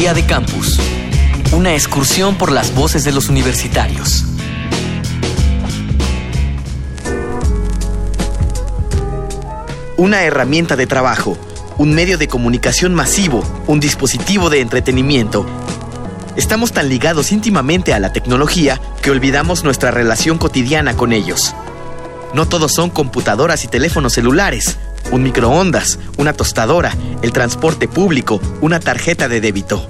Día de Campus. Una excursión por las voces de los universitarios. Una herramienta de trabajo, un medio de comunicación masivo, un dispositivo de entretenimiento. Estamos tan ligados íntimamente a la tecnología que olvidamos nuestra relación cotidiana con ellos. No todos son computadoras y teléfonos celulares, un microondas, una tostadora, el transporte público, una tarjeta de débito.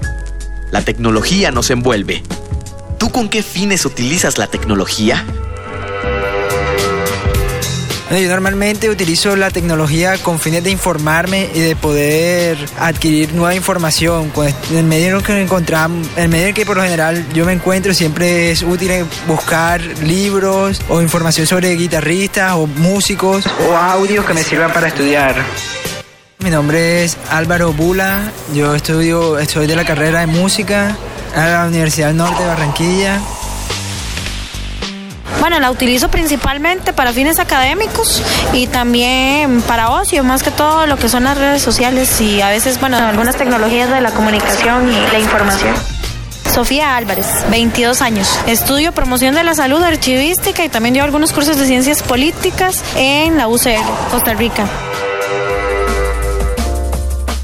La tecnología nos envuelve. ¿Tú con qué fines utilizas la tecnología? Yo normalmente utilizo la tecnología con fines de informarme y de poder adquirir nueva información. El medio en el medio que por lo general yo me encuentro siempre es útil buscar libros o información sobre guitarristas o músicos o audios que me sirvan para estudiar. Mi nombre es Álvaro Bula, yo estudio, estoy de la carrera de música a la Universidad Norte de Barranquilla. Bueno, la utilizo principalmente para fines académicos y también para ocio, más que todo lo que son las redes sociales y a veces, bueno, algunas tecnologías de la comunicación y la información. Sofía Álvarez, 22 años. Estudio promoción de la salud archivística y también dio algunos cursos de ciencias políticas en la UCR, Costa Rica.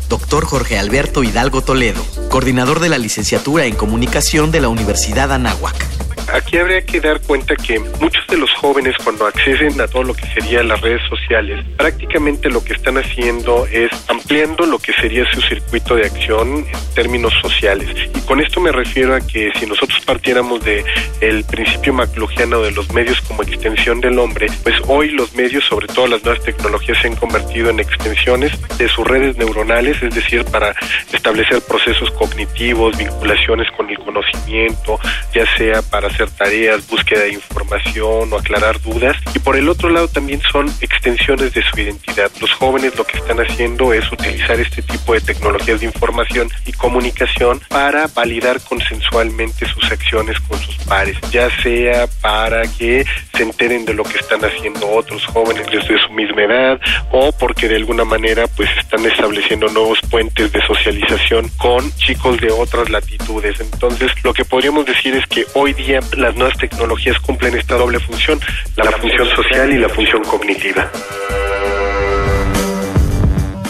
Doctor Jorge Alberto Hidalgo Toledo, coordinador de la licenciatura en comunicación de la Universidad Anáhuac. Aquí habría que dar cuenta que muchos de los jóvenes cuando acceden a todo lo que sería las redes sociales, prácticamente lo que están haciendo es ampliando lo que sería su circuito de acción en términos sociales. Y con esto me refiero a que si nosotros partiéramos de el principio maclugiano de los medios como extensión del hombre, pues hoy los medios, sobre todo las nuevas tecnologías, se han convertido en extensiones de sus redes neuronales, es decir, para establecer procesos cognitivos, vinculaciones con el conocimiento, ya sea para hacer tareas, búsqueda de información o aclarar dudas. Y por el otro lado también son extensiones de su identidad. Los jóvenes lo que están haciendo es utilizar este tipo de tecnologías de información y comunicación para validar consensualmente sus acciones con sus pares, ya sea para que se enteren de lo que están haciendo otros jóvenes desde su misma edad o porque de alguna manera pues están estableciendo nuevos puentes de socialización con chicos de otras latitudes. Entonces, lo que podríamos decir es que hoy día las nuevas tecnologías cumplen esta doble función, la, función social y la función cognitiva.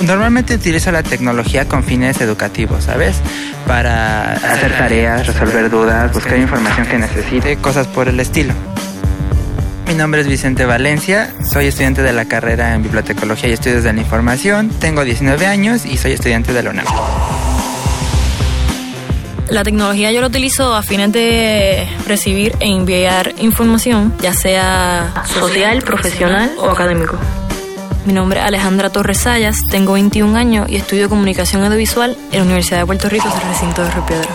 Normalmente utilizo la tecnología con fines educativos, ¿sabes? Para hacer tareas, resolver dudas, buscar información que necesite, cosas por el estilo. Mi nombre es Vicente Valencia, soy estudiante de la carrera en Bibliotecología y Estudios de la Información, tengo 19 años y soy estudiante de la UNAM. La tecnología yo la utilizo a fines de recibir e enviar información, ya sea social, profesional o académico. Mi nombre es Alejandra Torres Sayas, tengo 21 años y estudio comunicación audiovisual en la Universidad de Puerto Rico, en el recinto de Río Piedra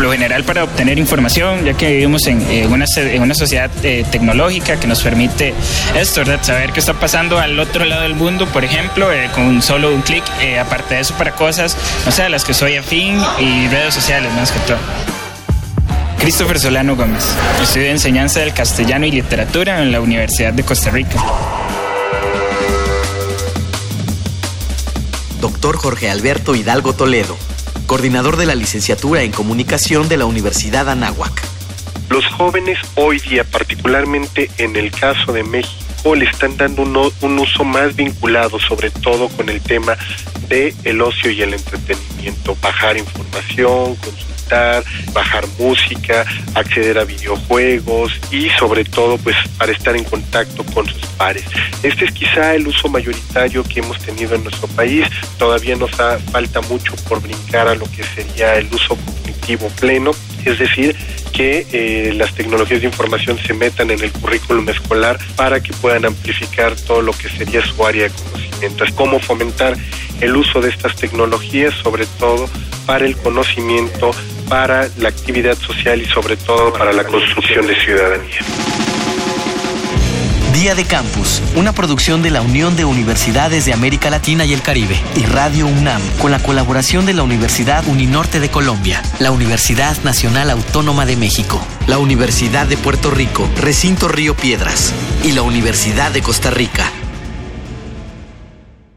por lo general para obtener información, ya que vivimos en, una, en una, sociedad eh, tecnológica que nos permite esto, ¿verdad? Saber qué está pasando al otro lado del mundo, por ejemplo, eh, con solo un clic, eh, aparte de eso para cosas, no sé, a las que soy afín y redes sociales más que todo. Christopher Solano Gómez, estudio enseñanza del castellano y literatura en la Universidad de Costa Rica. Doctor Jorge Alberto Hidalgo Toledo, coordinador de la licenciatura en comunicación de la Universidad Anáhuac. Los jóvenes hoy día, particularmente en el caso de México, le están dando un, uso más vinculado, sobre todo con el tema de el ocio y el entretenimiento, bajar información, consultar, bajar música, acceder a videojuegos y sobre todo pues para estar en contacto con sus pares. Este es quizá el uso mayoritario que hemos tenido en nuestro país. Todavía nos falta mucho por brincar a lo que sería el uso cognitivo pleno, es decir, que eh, las tecnologías de información se metan en el currículum escolar para que puedan amplificar todo lo que sería su área de conocimiento. Es cómo fomentar el uso de estas tecnologías, sobre todo para el conocimiento, para la actividad social y sobre todo para la construcción de ciudadanía. Día de Campus, una producción de la Unión de Universidades de América Latina y el Caribe y Radio UNAM, con la colaboración de la Universidad Uninorte de Colombia, la Universidad Nacional Autónoma de México, la Universidad de Puerto Rico, Recinto Río Piedras y la Universidad de Costa Rica.